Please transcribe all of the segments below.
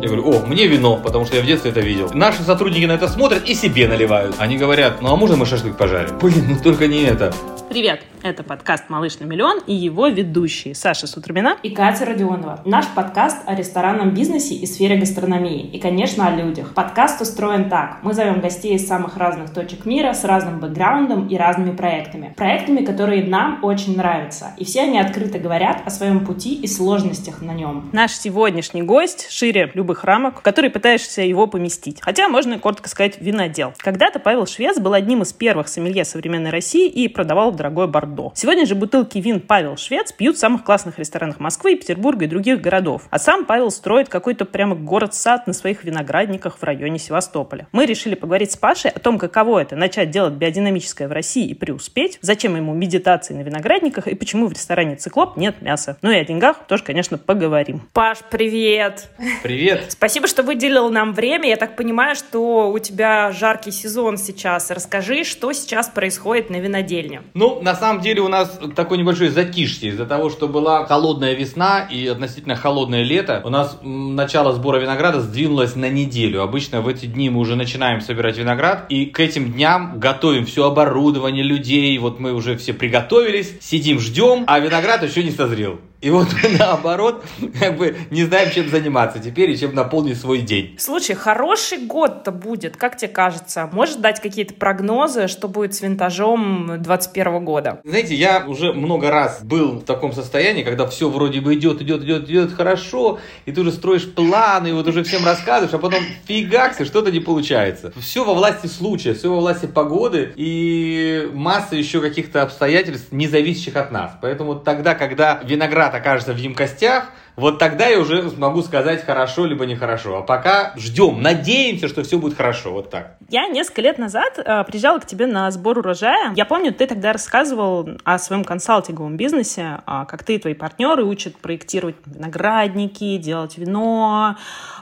Я говорю, о, мне вино, потому что я в детстве это видел. Наши сотрудники на это смотрят и себе наливают. Они говорят, ну а можно мы шашлык пожарим? Блин, ну только не это. Привет! Это подкаст «Малыш на миллион» и его ведущие Саша Сутрамина и Катя Родионова. Наш подкаст о ресторанном бизнесе и сфере гастрономии. И, конечно, о людях. Подкаст устроен так. Мы зовем гостей из самых разных точек мира с разным бэкграундом и разными проектами. Проектами, которые нам очень нравятся. И все они открыто говорят о своем пути и сложностях на нем. Наш сегодняшний гость шире любых рамок, который пытаешься его поместить. Хотя можно коротко сказать винодел. Когда-то Павел Швец был одним из первых сомелье современной России и продавал дорогое бордо. Сегодня же бутылки вин Павел Швец пьют в самых классных ресторанах Москвы, Петербурга и других городов. А сам Павел строит какой-то прямо город-сад на своих виноградниках в районе Севастополя. Мы решили поговорить с Пашей о том, каково это начать делать биодинамическое в России и преуспеть, зачем ему медитации на виноградниках и почему в ресторане «Циклоп» нет мяса. Ну и о деньгах тоже, конечно, поговорим. Паш, привет! Привет! Спасибо, что выделил нам время. Я так понимаю, что у тебя жаркий сезон сейчас. Расскажи, что сейчас происходит на винодельне. Ну, на самом деле у нас такой небольшой затишье из-за того, что была холодная весна и относительно холодное лето. У нас начало сбора винограда сдвинулось на неделю. Обычно в эти дни мы уже начинаем собирать виноград и к этим дням готовим все оборудование, людей. Вот мы уже все приготовились, сидим, ждем, а виноград еще не созрел. И вот мы наоборот, как бы не знаем, чем заниматься теперь и чем наполнить свой день. Слушай, хороший год-то будет, как тебе кажется? Можешь дать какие-то прогнозы, что будет с винтажом 21 года? Знаете, я уже много раз был в таком состоянии, когда все вроде бы идет, идет, идет, идет хорошо, и ты уже строишь планы, и вот уже всем рассказываешь, а потом фигакс, и что-то не получается. Все во власти случая, все во власти погоды и масса еще каких-то обстоятельств, не зависящих от нас. Поэтому тогда, когда виноград виноград окажется в емкостях, вот тогда я уже смогу сказать хорошо либо нехорошо. А пока ждем, надеемся, что все будет хорошо. Вот так. Я несколько лет назад э, приезжала к тебе на сбор урожая. Я помню, ты тогда рассказывал о своем консалтинговом бизнесе, э, как ты и твои партнеры учат проектировать виноградники, делать вино,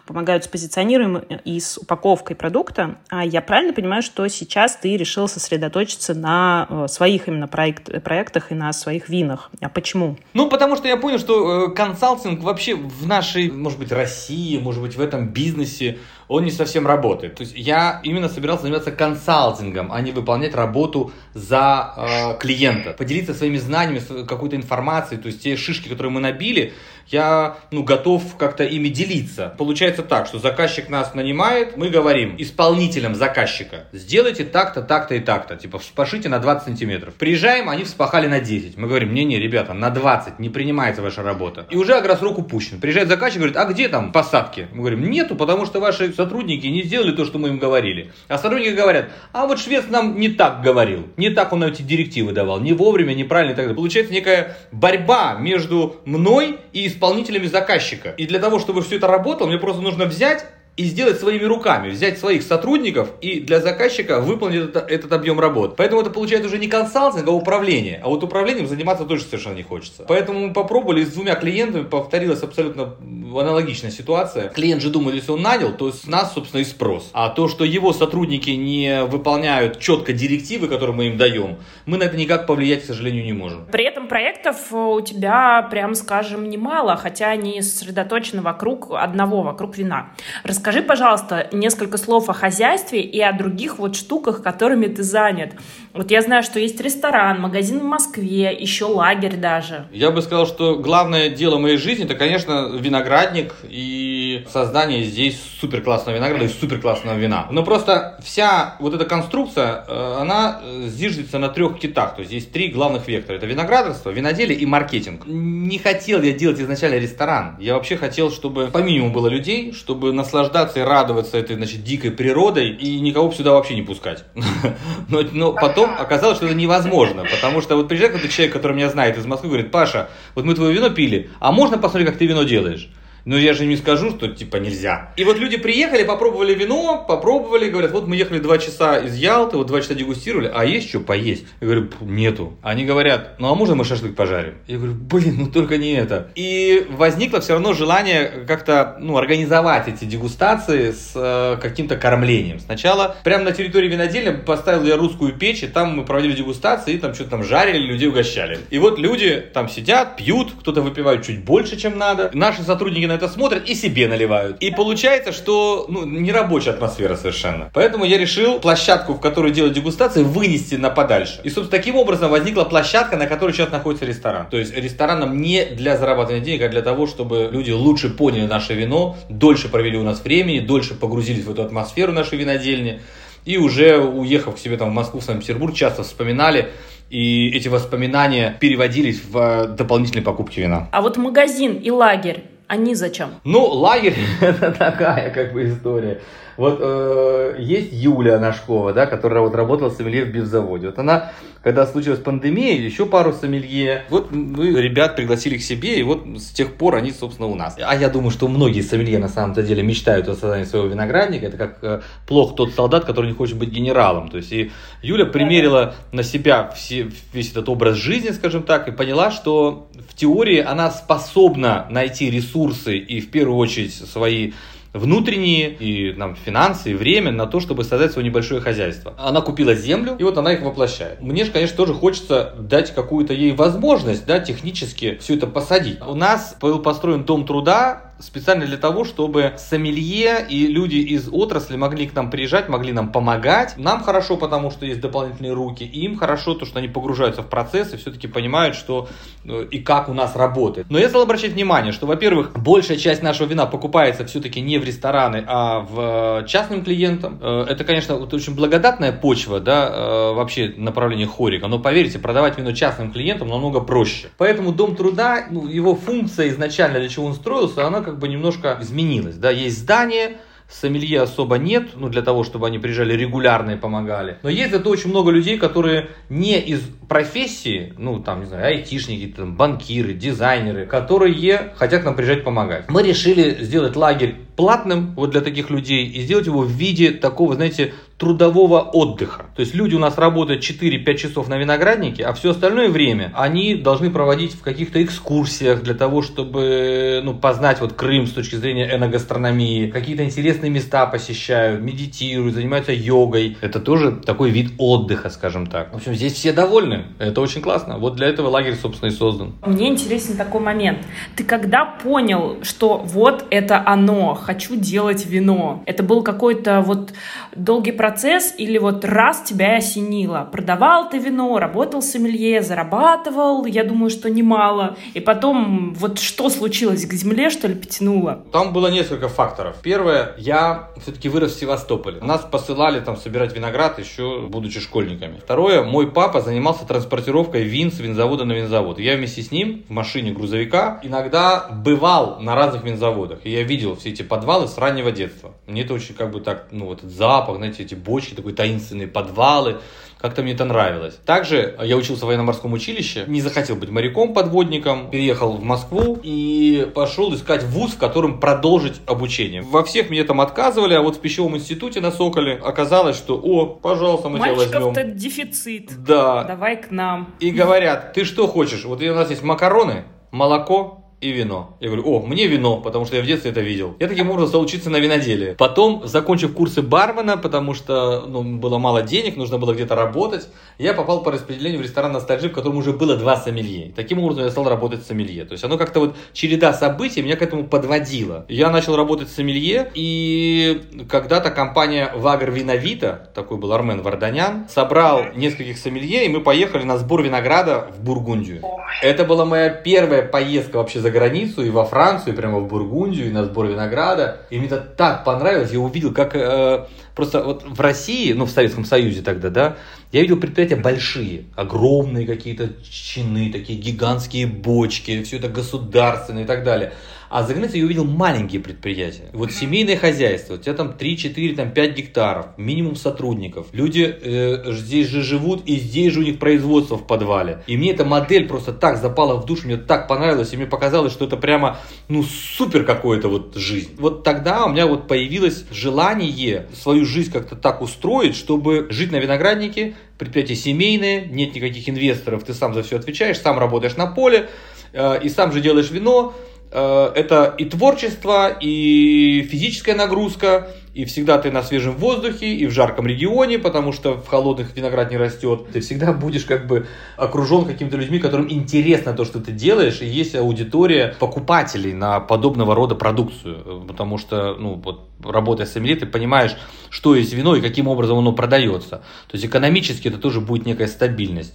помогают с позиционированием и с упаковкой продукта. А я правильно понимаю, что сейчас ты решил сосредоточиться на э, своих именно проект, проектах и на своих винах. А почему? Ну, потому что я понял, что э, консалтинг вообще в нашей, может быть, России, может быть, в этом бизнесе, он не совсем работает. То есть я именно собирался заниматься консалтингом, а не выполнять работу за э, клиента. Поделиться своими знаниями, какой-то информацией, то есть те шишки, которые мы набили, я ну, готов как-то ими делиться. Получается так, что заказчик нас нанимает, мы говорим исполнителям заказчика, сделайте так-то, так-то и так-то, типа вспашите на 20 сантиметров. Приезжаем, они вспахали на 10. Мы говорим, не-не, ребята, на 20 не принимается ваша работа. И уже агросрок упущен. Приезжает заказчик, говорит, а где там посадки? Мы говорим, нету, потому что ваши сотрудники не сделали то, что мы им говорили. А сотрудники говорят, а вот швец нам не так говорил, не так он эти директивы давал, не вовремя, неправильно и так далее. Получается некая борьба между мной и исполнителями заказчика. И для того, чтобы все это работало, мне просто нужно взять и сделать своими руками, взять своих сотрудников и для заказчика выполнить этот, этот объем работ. Поэтому это получается уже не консалтинг, а управление. А вот управлением заниматься тоже совершенно не хочется. Поэтому мы попробовали с двумя клиентами, повторилась абсолютно аналогичная ситуация. Клиент же думает, если он нанял, то с нас, собственно, и спрос. А то, что его сотрудники не выполняют четко директивы, которые мы им даем, мы на это никак повлиять, к сожалению, не можем. При этом проектов у тебя, прям скажем, немало, хотя они сосредоточены вокруг одного, вокруг вина. Расскажи Скажи, пожалуйста, несколько слов о хозяйстве и о других вот штуках, которыми ты занят. Вот я знаю, что есть ресторан, магазин в Москве, еще лагерь даже. Я бы сказал, что главное дело моей жизни, это, конечно, виноградник и создание здесь супер классного винограда и супер классного вина. Но просто вся вот эта конструкция, э, она зиждется на трех китах. То есть здесь три главных вектора. Это виноградарство, виноделие и маркетинг. Не хотел я делать изначально ресторан. Я вообще хотел, чтобы по минимуму было людей, чтобы наслаждаться наслаждаться и радоваться этой, значит, дикой природой и никого сюда вообще не пускать. Но, но потом оказалось, что это невозможно, потому что вот приезжает какой-то человек, который меня знает из Москвы, говорит, Паша, вот мы твое вино пили, а можно посмотреть, как ты вино делаешь? Но я же не скажу, что типа нельзя. И вот люди приехали, попробовали вино, попробовали, говорят, вот мы ехали два часа из Ялты, вот два часа дегустировали, а есть что поесть? Я говорю, нету. Они говорят, ну а можно мы шашлык пожарим? Я говорю, блин, ну только не это. И возникло все равно желание как-то, ну, организовать эти дегустации с э, каким-то кормлением. Сначала прямо на территории винодельни поставил я русскую печь, и там мы проводили дегустации, и там что-то там жарили, людей угощали. И вот люди там сидят, пьют, кто-то выпивает чуть больше, чем надо. Наши сотрудники это смотрят и себе наливают. И получается, что ну, не рабочая атмосфера совершенно. Поэтому я решил площадку, в которой делают дегустации, вынести на подальше. И, собственно, таким образом возникла площадка, на которой сейчас находится ресторан. То есть рестораном не для зарабатывания денег, а для того, чтобы люди лучше поняли наше вино, дольше провели у нас времени, дольше погрузились в эту атмосферу нашей винодельни. И уже уехав к себе там в Москву, в Санкт-Петербург, часто вспоминали, и эти воспоминания переводились в э, дополнительные покупки вина. А вот магазин и лагерь, они зачем? Ну, лагерь это такая как бы история. Вот э, есть Юля Нашкова, да, которая вот работала сомелье в бивзаводе. Вот она, когда случилась пандемия, еще пару сомелье, вот мы ребят пригласили к себе, и вот с тех пор они, собственно, у нас. А я думаю, что многие сомелье на самом-то деле мечтают о создании своего виноградника. Это как э, плох тот солдат, который не хочет быть генералом. То есть и Юля примерила на себя все, весь этот образ жизни, скажем так, и поняла, что в теории она способна найти ресурсы и в первую очередь свои внутренние и нам финансы, и время на то, чтобы создать свое небольшое хозяйство. Она купила землю, и вот она их воплощает. Мне же, конечно, тоже хочется дать какую-то ей возможность, да, технически все это посадить. У нас был построен дом труда, специально для того, чтобы сомелье и люди из отрасли могли к нам приезжать, могли нам помогать. Нам хорошо, потому что есть дополнительные руки, и им хорошо, то, что они погружаются в процесс и все-таки понимают, что э, и как у нас работает. Но я стал обращать внимание, что, во-первых, большая часть нашего вина покупается все-таки не в рестораны, а в э, частным клиентам. Э, это, конечно, вот очень благодатная почва, да, вообще направление хорика, но поверьте, продавать вино частным клиентам намного проще. Поэтому Дом труда, ну, его функция изначально, для чего он строился, она как бы немножко изменилось. Да? Есть здание, сомелье особо нет, ну, для того, чтобы они приезжали регулярно и помогали. Но есть зато очень много людей, которые не из профессии, ну, там, не знаю, айтишники, там, банкиры, дизайнеры, которые хотят нам приезжать помогать. Мы решили сделать лагерь платным вот для таких людей и сделать его в виде такого, знаете, трудового отдыха. То есть люди у нас работают 4-5 часов на винограднике, а все остальное время они должны проводить в каких-то экскурсиях для того, чтобы ну, познать вот Крым с точки зрения эногастрономии, какие-то интересные места посещают, медитируют, занимаются йогой. Это тоже такой вид отдыха, скажем так. В общем, здесь все довольны. Это очень классно. Вот для этого лагерь, собственно, и создан. Мне интересен такой момент. Ты когда понял, что вот это оно, хочу делать вино? Это был какой-то вот долгий процесс или вот раз тебя осенило? Продавал ты вино, работал сомелье, зарабатывал, я думаю, что немало. И потом вот что случилось? К земле, что ли, потянуло? Там было несколько факторов. Первое, я все-таки вырос в Севастополе. Нас посылали там собирать виноград еще будучи школьниками. Второе, мой папа занимался транспортировкой вин с винзавода на винзавод. Я вместе с ним в машине грузовика иногда бывал на разных винзаводах. И я видел все эти подвалы с раннего детства. Мне это очень как бы так, ну вот этот запах, знаете, эти бочки, такой таинственные подвалы. Как-то мне это нравилось. Также я учился в военно-морском училище, не захотел быть моряком, подводником, переехал в Москву и пошел искать вуз, в котором продолжить обучение. Во всех мне там отказывали, а вот в пищевом институте на Соколе оказалось, что, о, пожалуйста, мы тебя возьмем. Мальчиков-то дефицит. Да. Давай к нам. И говорят, ты что хочешь? Вот у нас есть макароны, молоко, и вино. Я говорю, о, мне вино, потому что я в детстве это видел. Я таким образом стал учиться на виноделии. Потом, закончив курсы бармена, потому что ну, было мало денег, нужно было где-то работать, я попал по распределению в ресторан «Ностальжи», в котором уже было два сомелье. Таким образом я стал работать с сомелье. То есть оно как-то вот череда событий меня к этому подводила. Я начал работать с сомелье, и когда-то компания «Вагр Виновита», такой был Армен Варданян, собрал нескольких сомелье, и мы поехали на сбор винограда в Бургундию. Это была моя первая поездка вообще за границу, и во Францию, и прямо в Бургундию, и на сбор винограда. И мне это так понравилось, я увидел, как э, просто вот в России, ну в Советском Союзе тогда, да, я видел предприятия большие, огромные какие-то чины, такие гигантские бочки, все это государственное и так далее. А за границей я увидел маленькие предприятия. Вот семейное хозяйство, у тебя там 3, 4, там 5 гектаров, минимум сотрудников. Люди э, здесь же живут, и здесь же у них производство в подвале. И мне эта модель просто так запала в душу, мне так понравилось, и мне показалось, что это прямо, ну, супер какое-то вот жизнь. Вот тогда у меня вот появилось желание свою жизнь как-то так устроить, чтобы жить на винограднике, предприятие семейное, нет никаких инвесторов, ты сам за все отвечаешь, сам работаешь на поле, э, и сам же делаешь вино, это и творчество, и физическая нагрузка, и всегда ты на свежем воздухе, и в жарком регионе, потому что в холодных виноград не растет. Ты всегда будешь как бы окружен какими-то людьми, которым интересно то, что ты делаешь, и есть аудитория покупателей на подобного рода продукцию, потому что, ну, вот, работая с сомелье, ты понимаешь, что есть вино и каким образом оно продается. То есть экономически это тоже будет некая стабильность.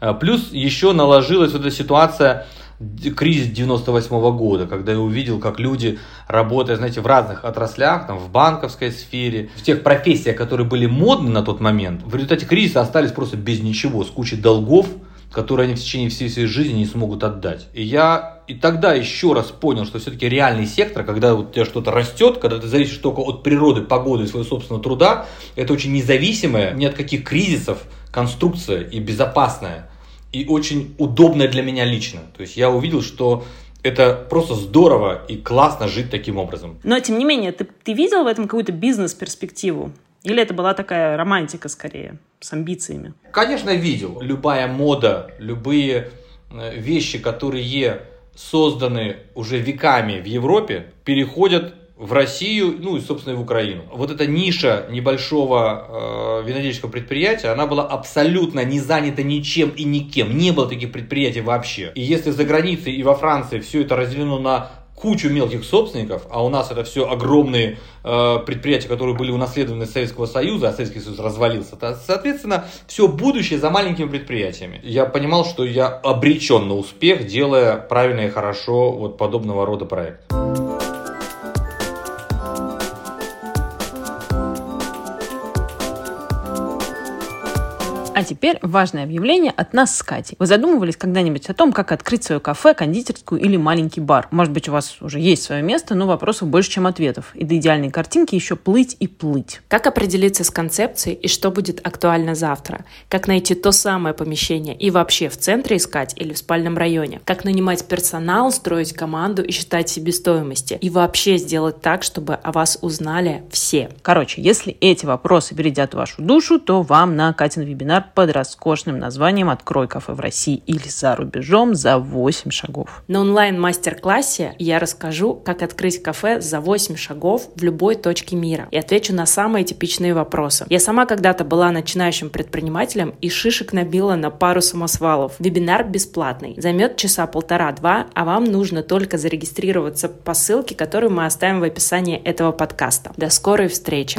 А, плюс еще наложилась вот эта ситуация, кризис 98 -го года, когда я увидел, как люди, работая, знаете, в разных отраслях, там, в банковской сфере, в тех профессиях, которые были модны на тот момент, в результате кризиса остались просто без ничего, с кучей долгов, которые они в течение всей своей жизни не смогут отдать. И я и тогда еще раз понял, что все-таки реальный сектор, когда у тебя что-то растет, когда ты зависишь только от природы, погоды и своего собственного труда, это очень независимая ни от каких кризисов конструкция и безопасная и очень удобная для меня лично. То есть я увидел, что это просто здорово и классно жить таким образом. Но, тем не менее, ты, ты видел в этом какую-то бизнес-перспективу? Или это была такая романтика скорее, с амбициями? Конечно, видел. Любая мода, любые э, вещи, которые созданы уже веками в Европе, переходят в Россию, ну и, собственно, и в Украину. Вот эта ниша небольшого э, винодельческого предприятия, она была абсолютно не занята ничем и никем. Не было таких предприятий вообще. И если за границей и во Франции все это разделено на кучу мелких собственников, а у нас это все огромные э, предприятия, которые были унаследованы из Советского Союза, а Советский Союз развалился, то, соответственно, все будущее за маленькими предприятиями. Я понимал, что я обречен на успех, делая правильно и хорошо вот подобного рода проект. А теперь важное объявление от нас с Катей. Вы задумывались когда-нибудь о том, как открыть свое кафе, кондитерскую или маленький бар? Может быть, у вас уже есть свое место, но вопросов больше, чем ответов. И до идеальной картинки еще плыть и плыть. Как определиться с концепцией и что будет актуально завтра? Как найти то самое помещение и вообще в центре искать или в спальном районе? Как нанимать персонал, строить команду и считать себестоимости? И вообще сделать так, чтобы о вас узнали все? Короче, если эти вопросы бередят вашу душу, то вам на Катин вебинар под роскошным названием «Открой кафе в России или за рубежом за 8 шагов». На онлайн-мастер-классе я расскажу, как открыть кафе за 8 шагов в любой точке мира и отвечу на самые типичные вопросы. Я сама когда-то была начинающим предпринимателем и шишек набила на пару самосвалов. Вебинар бесплатный, займет часа полтора-два, а вам нужно только зарегистрироваться по ссылке, которую мы оставим в описании этого подкаста. До скорой встречи!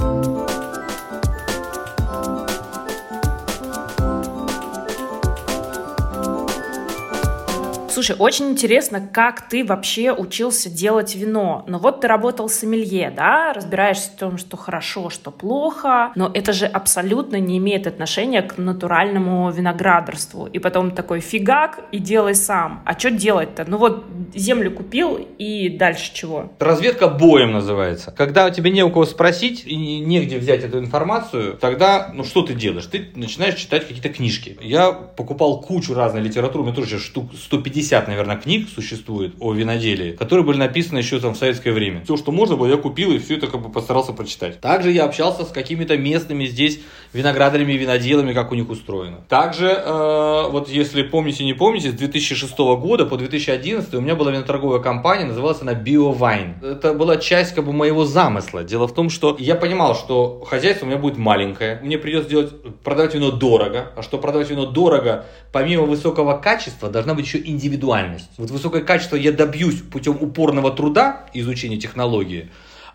Слушай, очень интересно, как ты вообще учился делать вино. Но вот ты работал с сомелье, да, разбираешься в том, что хорошо, что плохо, но это же абсолютно не имеет отношения к натуральному виноградарству. И потом такой фигак и делай сам. А что делать-то? Ну вот землю купил и дальше чего? Разведка боем называется. Когда тебе не у кого спросить и негде взять эту информацию, тогда, ну что ты делаешь? Ты начинаешь читать какие-то книжки. Я покупал кучу разной литературы, у меня тоже штук 150 50, наверное, книг существует о виноделии, которые были написаны еще там в советское время. Все, что можно было, я купил и все это как бы постарался прочитать. Также я общался с какими-то местными здесь виноградарями и виноделами, как у них устроено. Также, э, вот если помните, не помните, с 2006 года по 2011 у меня была виноторговая компания, называлась она BioWine. Это была часть как бы моего замысла. Дело в том, что я понимал, что хозяйство у меня будет маленькое, мне придется делать, продавать вино дорого, а что продавать вино дорого, помимо высокого качества, должна быть еще индивидуальность. Вот высокое качество я добьюсь путем упорного труда, изучения технологии,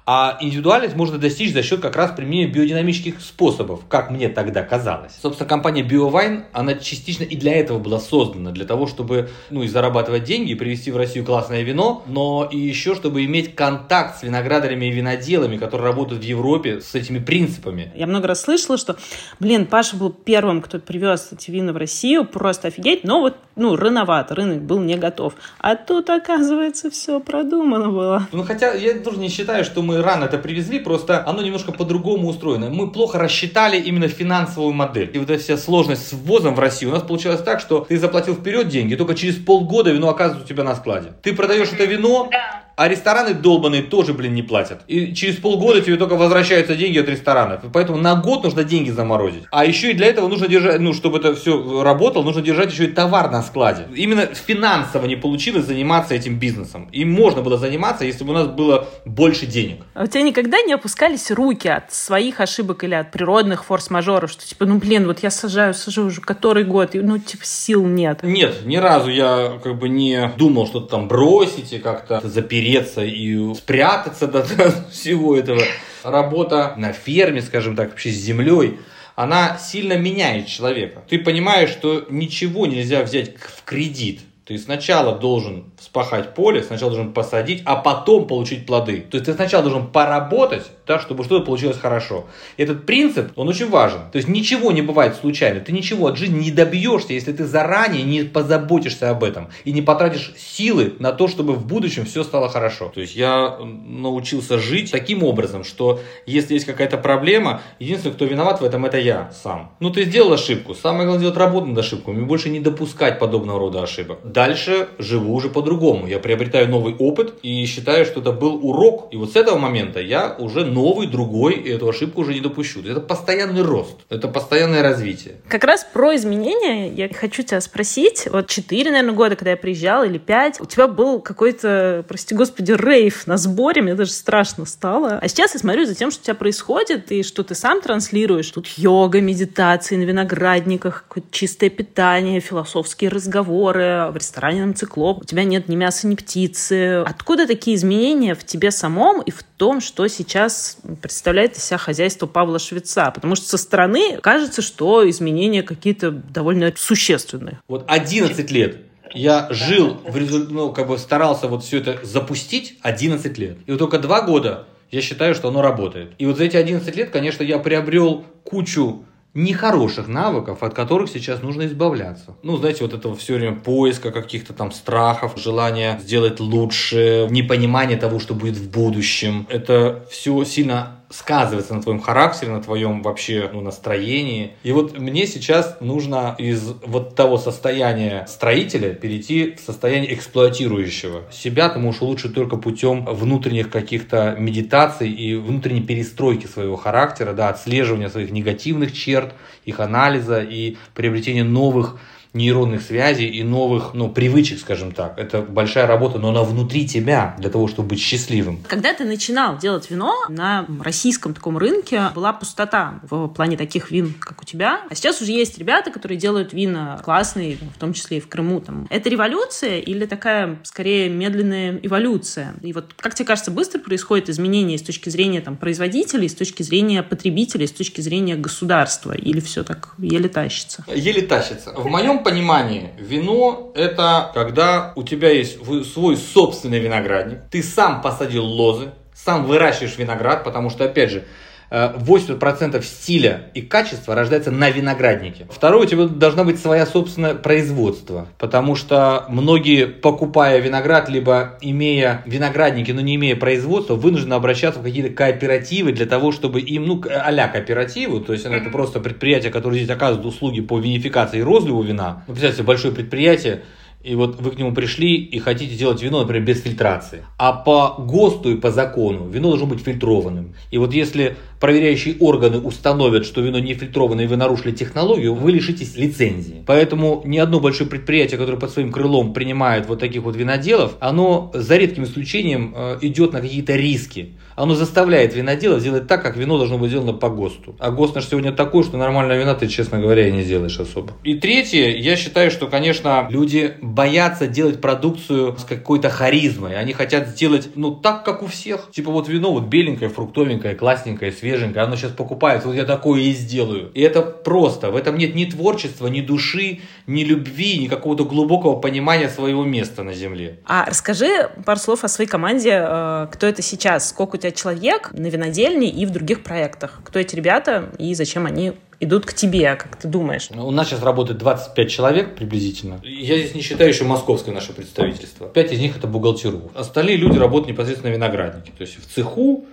а индивидуальность можно достичь за счет как раз применения биодинамических способов, как мне тогда казалось. Собственно, компания BioWine, она частично и для этого была создана, для того, чтобы, ну, и зарабатывать деньги, и привезти в Россию классное вино, но и еще, чтобы иметь контакт с виноградарями и виноделами, которые работают в Европе с этими принципами. Я много раз слышала, что, блин, Паша был первым, кто привез эти вина в Россию, просто офигеть, но вот, ну, рановато, рынок был не готов. А тут, оказывается, все продумано было. Ну, хотя я тоже не считаю, что мы рано это привезли, просто оно немножко по-другому устроено. Мы плохо рассчитали именно финансовую модель. И вот эта вся сложность с ввозом в Россию у нас получилось так, что ты заплатил вперед деньги, только через полгода вино оказывается у тебя на складе. Ты продаешь это вино, А рестораны долбанные тоже, блин, не платят. И через полгода тебе только возвращаются деньги от ресторанов. Поэтому на год нужно деньги заморозить. А еще и для этого нужно держать, ну, чтобы это все работало, нужно держать еще и товар на складе. Именно финансово не получилось заниматься этим бизнесом. И можно было заниматься, если бы у нас было больше денег. А у тебя никогда не опускались руки от своих ошибок или от природных форс-мажоров, что типа, ну, блин, вот я сажаю, сажу уже который год, и, ну, типа, сил нет. Нет, ни разу я как бы не думал что-то там бросить и как-то запереться и спрятаться до всего этого. Работа на ферме, скажем так, вообще с землей, она сильно меняет человека. Ты понимаешь, что ничего нельзя взять в кредит. Ты сначала должен вспахать поле, сначала должен посадить, а потом получить плоды. То есть ты сначала должен поработать, да, чтобы что-то получилось хорошо. Этот принцип, он очень важен. То есть ничего не бывает случайно. Ты ничего от жизни не добьешься, если ты заранее не позаботишься об этом и не потратишь силы на то, чтобы в будущем все стало хорошо. То есть я научился жить таким образом, что если есть какая-то проблема, единственный, кто виноват в этом, это я сам. Ну, ты сделал ошибку. Самое главное сделать работу над ошибками и больше не допускать подобного рода ошибок. Дальше живу уже по-другому. Я приобретаю новый опыт и считаю, что это был урок. И вот с этого момента я уже новый, другой, и эту ошибку уже не допущу. Это постоянный рост, это постоянное развитие. Как раз про изменения я хочу тебя спросить. Вот 4, наверное, года, когда я приезжала, или 5, у тебя был какой-то, прости господи, рейв на сборе, мне даже страшно стало. А сейчас я смотрю за тем, что у тебя происходит, и что ты сам транслируешь. Тут йога, медитации на виноградниках, чистое питание, философские разговоры, в ресторане на циклоп. У тебя нет ни мяса, ни птицы. Откуда такие изменения в тебе самом и в том, что сейчас представляет из себя хозяйство Павла Швеца. Потому что со стороны кажется, что изменения какие-то довольно существенные. Вот 11 лет я жил, в результ... ну, как бы старался вот все это запустить 11 лет. И вот только два года я считаю, что оно работает. И вот за эти 11 лет, конечно, я приобрел кучу нехороших навыков, от которых сейчас нужно избавляться. Ну, знаете, вот этого все время поиска каких-то там страхов, желания сделать лучше, непонимание того, что будет в будущем. Это все сильно сказывается на твоем характере, на твоем вообще ну, настроении. И вот мне сейчас нужно из вот того состояния строителя перейти в состояние эксплуатирующего. Себя ты можешь улучшить только путем внутренних каких-то медитаций и внутренней перестройки своего характера, да, отслеживания своих негативных черт, их анализа и приобретения новых нейронных связей и новых, ну, привычек, скажем так. Это большая работа, но она внутри тебя для того, чтобы быть счастливым. Когда ты начинал делать вино на российском таком рынке, была пустота в плане таких вин, как у тебя. А сейчас уже есть ребята, которые делают вина классные, в том числе и в Крыму. Там. Это революция или такая, скорее, медленная эволюция? И вот, как тебе кажется, быстро происходит изменение с точки зрения там, производителей, с точки зрения потребителей, с точки зрения государства? Или все так еле тащится? Еле тащится. В моем понимании вино это когда у тебя есть свой собственный виноградник, ты сам посадил лозы, сам выращиваешь виноград, потому что, опять же, 80% стиля и качества рождается на винограднике. Второе, у тебя должна быть своя собственное производство, потому что многие, покупая виноград, либо имея виноградники, но не имея производства, вынуждены обращаться в какие-то кооперативы для того, чтобы им, ну, а-ля кооперативу, то есть это просто предприятие, которое здесь оказывает услуги по винификации и розливу вина. Ну, представьте, большое предприятие, и вот вы к нему пришли и хотите делать вино, например, без фильтрации. А по ГОСТу и по закону вино должно быть фильтрованным. И вот если проверяющие органы установят, что вино не фильтрованное и вы нарушили технологию, вы лишитесь лицензии. Поэтому ни одно большое предприятие, которое под своим крылом принимает вот таких вот виноделов, оно за редким исключением э, идет на какие-то риски. Оно заставляет виноделов сделать так, как вино должно быть сделано по ГОСТу. А ГОСТ наш сегодня такой, что нормальное вина ты, честно говоря, и не сделаешь особо. И третье, я считаю, что, конечно, люди боятся делать продукцию с какой-то харизмой. Они хотят сделать, ну, так, как у всех. Типа вот вино вот беленькое, фруктовенькое, классненькое, свеженькое. Оно сейчас покупается, вот я такое и сделаю. И это просто. В этом нет ни творчества, ни души, ни любви, ни какого-то глубокого понимания своего места на земле. А расскажи пару слов о своей команде. Э, кто это сейчас? Сколько у тебя человек на винодельне и в других проектах? Кто эти ребята и зачем они идут к тебе, как ты думаешь? У нас сейчас работает 25 человек приблизительно. Я здесь не считаю еще московское наше представительство. Пять из них это бухгалтеру. Остальные люди работают непосредственно на винограднике. То есть в цеху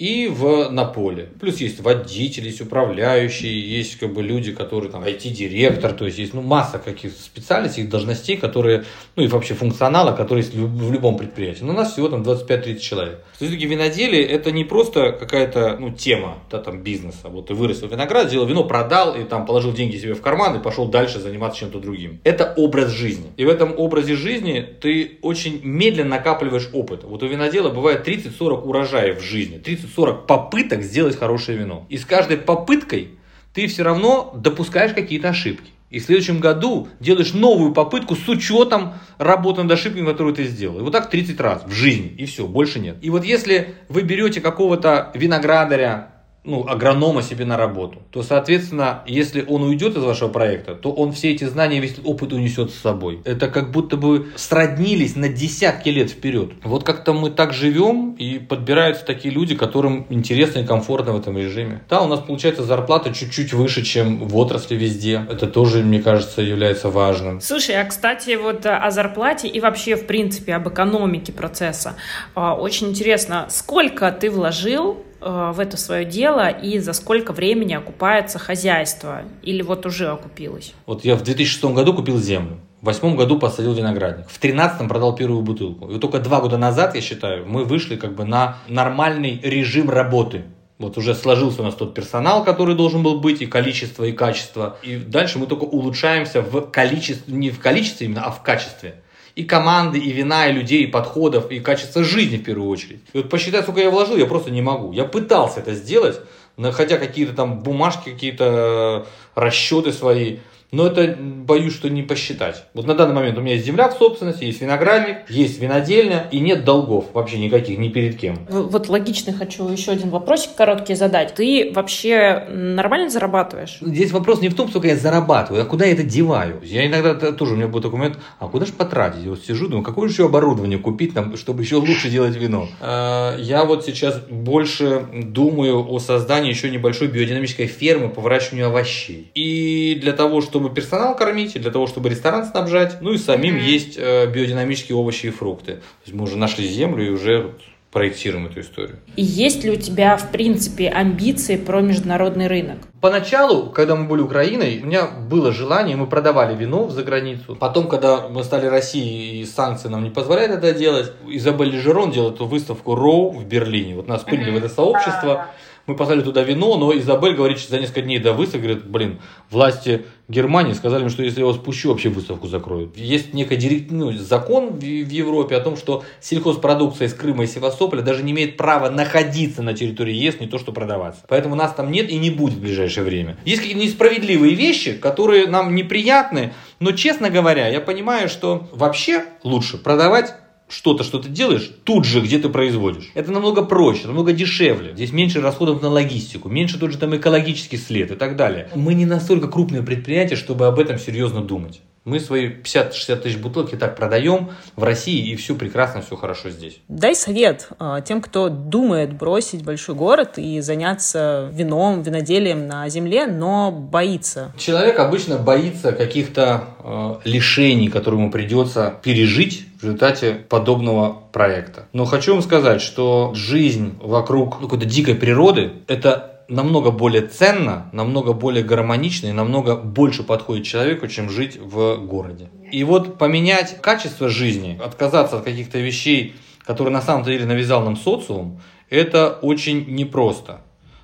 и в, на поле. Плюс есть водители, есть управляющие, есть как бы люди, которые там IT-директор, то есть есть ну, масса каких-то специальностей, должностей, которые, ну и вообще функционала, которые есть в любом предприятии. Но у нас всего там 25-30 человек. Все-таки виноделие это не просто какая-то ну, тема да, там, бизнеса. Вот ты вырастил виноград, сделал вино, продал и там положил деньги себе в карман и пошел дальше заниматься чем-то другим. Это образ жизни. И в этом образе жизни ты очень медленно накапливаешь опыт. Вот у винодела бывает 30-40 урожаев в жизни, 30 40 попыток сделать хорошее вино. И с каждой попыткой ты все равно допускаешь какие-то ошибки. И в следующем году делаешь новую попытку с учетом работы над ошибками, которую ты сделал. И вот так 30 раз в жизни, и все, больше нет. И вот если вы берете какого-то виноградаря, ну, агронома себе на работу, то, соответственно, если он уйдет из вашего проекта, то он все эти знания, весь опыт унесет с собой. Это как будто бы сроднились на десятки лет вперед. Вот как-то мы так живем, и подбираются такие люди, которым интересно и комфортно в этом режиме. Да, у нас получается зарплата чуть-чуть выше, чем в отрасли везде. Это тоже, мне кажется, является важным. Слушай, а, кстати, вот о зарплате и вообще, в принципе, об экономике процесса. А, очень интересно, сколько ты вложил в это свое дело и за сколько времени окупается хозяйство? Или вот уже окупилось? Вот я в 2006 году купил землю. В восьмом году посадил виноградник. В тринадцатом продал первую бутылку. И вот только два года назад, я считаю, мы вышли как бы на нормальный режим работы. Вот уже сложился у нас тот персонал, который должен был быть, и количество, и качество. И дальше мы только улучшаемся в количестве, не в количестве именно, а в качестве и команды, и вина, и людей, и подходов, и качество жизни в первую очередь. И вот посчитать, сколько я вложил, я просто не могу. Я пытался это сделать, находя какие-то там бумажки, какие-то расчеты свои, но это боюсь, что не посчитать. Вот на данный момент у меня есть земля в собственности, есть виноградник, есть винодельня и нет долгов вообще никаких ни перед кем. Вот логично хочу еще один вопросик короткий задать. Ты вообще нормально зарабатываешь? Здесь вопрос не в том, сколько я зарабатываю, а куда я это деваю. Я иногда тоже, у меня был такой момент, а куда же потратить? Я вот сижу, думаю, какое же еще оборудование купить, там, чтобы еще лучше делать вино. А, я вот сейчас больше думаю о создании еще небольшой биодинамической фермы по выращиванию овощей. И для того, чтобы чтобы персонал кормить, и для того, чтобы ресторан снабжать, ну и самим mm-hmm. есть э, биодинамические овощи и фрукты. То есть мы уже нашли землю и уже проектируем эту историю. И есть ли у тебя, в принципе, амбиции про международный рынок? Поначалу, когда мы были Украиной, у меня было желание, мы продавали вино за границу. Потом, когда мы стали Россией и санкции нам не позволяют это делать, Изабель Лежерон делала эту выставку Роу в Берлине. Вот нас приняли mm-hmm. в это сообщество. Мы послали туда вино, но Изабель говорит, что за несколько дней до выставки, говорит, блин, власти Германии сказали что если я вас пущу, вообще выставку закроют. Есть некий директ, ну, закон в, в Европе о том, что сельхозпродукция из Крыма и Севастополя даже не имеет права находиться на территории ЕС, не то что продаваться. Поэтому нас там нет и не будет в ближайшее время. Есть какие-то несправедливые вещи, которые нам неприятны, но, честно говоря, я понимаю, что вообще лучше продавать что-то, что ты делаешь, тут же, где ты производишь. Это намного проще, намного дешевле. Здесь меньше расходов на логистику, меньше тот же там экологический след и так далее. Мы не настолько крупное предприятие, чтобы об этом серьезно думать. Мы свои 50-60 тысяч бутылок и так продаем в России, и все прекрасно, все хорошо здесь. Дай совет э, тем, кто думает бросить большой город и заняться вином, виноделием на земле, но боится. Человек обычно боится каких-то э, лишений, которые ему придется пережить в результате подобного проекта. Но хочу вам сказать, что жизнь вокруг какой-то дикой природы – это намного более ценно, намного более гармонично и намного больше подходит человеку, чем жить в городе. И вот поменять качество жизни, отказаться от каких-то вещей, которые на самом деле навязал нам социум, это очень непросто.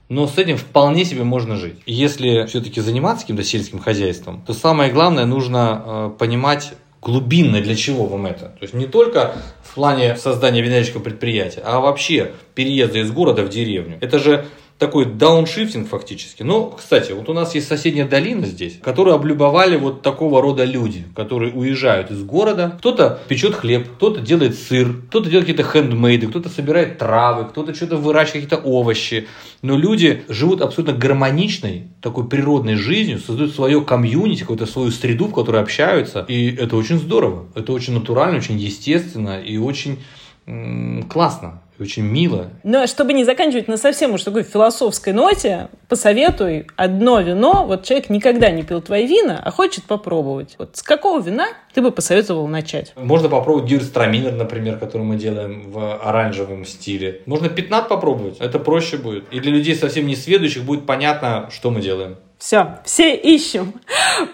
Но с этим вполне себе можно жить. Если все-таки заниматься каким-то сельским хозяйством, то самое главное нужно э, понимать глубинно для чего вам это. То есть не только в плане создания винодельческого предприятия, а вообще переезда из города в деревню. Это же такой дауншифтинг фактически. Но, кстати, вот у нас есть соседняя долина здесь, которую облюбовали вот такого рода люди, которые уезжают из города. Кто-то печет хлеб, кто-то делает сыр, кто-то делает какие-то хендмейды, кто-то собирает травы, кто-то что-то выращивает, какие-то овощи. Но люди живут абсолютно гармоничной, такой природной жизнью, создают свое комьюнити, какую-то свою среду, в которой общаются. И это очень здорово. Это очень натурально, очень естественно и очень классно. И очень мило. Но чтобы не заканчивать на совсем уж такой философской ноте, посоветуй одно вино. Вот человек никогда не пил твои вина, а хочет попробовать. Вот с какого вина ты бы посоветовал начать? Можно попробовать Гюрстраминер, например, который мы делаем в оранжевом стиле. Можно 15 попробовать, это проще будет. И для людей совсем не сведущих будет понятно, что мы делаем. Все, все ищем.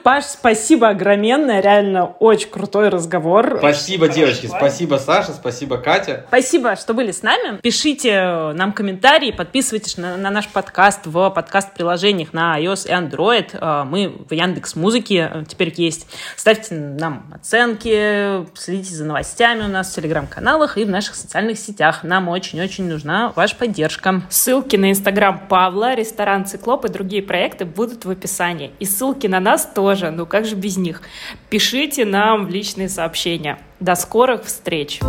Паш, спасибо огроменное, реально очень крутой разговор. Спасибо, девочки, спасибо, Саша, спасибо, Катя. Спасибо, что были с нами. Пишите нам комментарии, подписывайтесь на, на наш подкаст в подкаст-приложениях на iOS и Android. Э, мы в Яндекс Музыке теперь есть. Ставьте нам оценки, следите за новостями у нас в телеграм-каналах и в наших социальных сетях. Нам очень-очень нужна ваша поддержка. Ссылки на инстаграм Павла, ресторан Циклоп и другие проекты будут будут в описании. И ссылки на нас тоже, ну как же без них. Пишите нам в личные сообщения. До скорых встреч!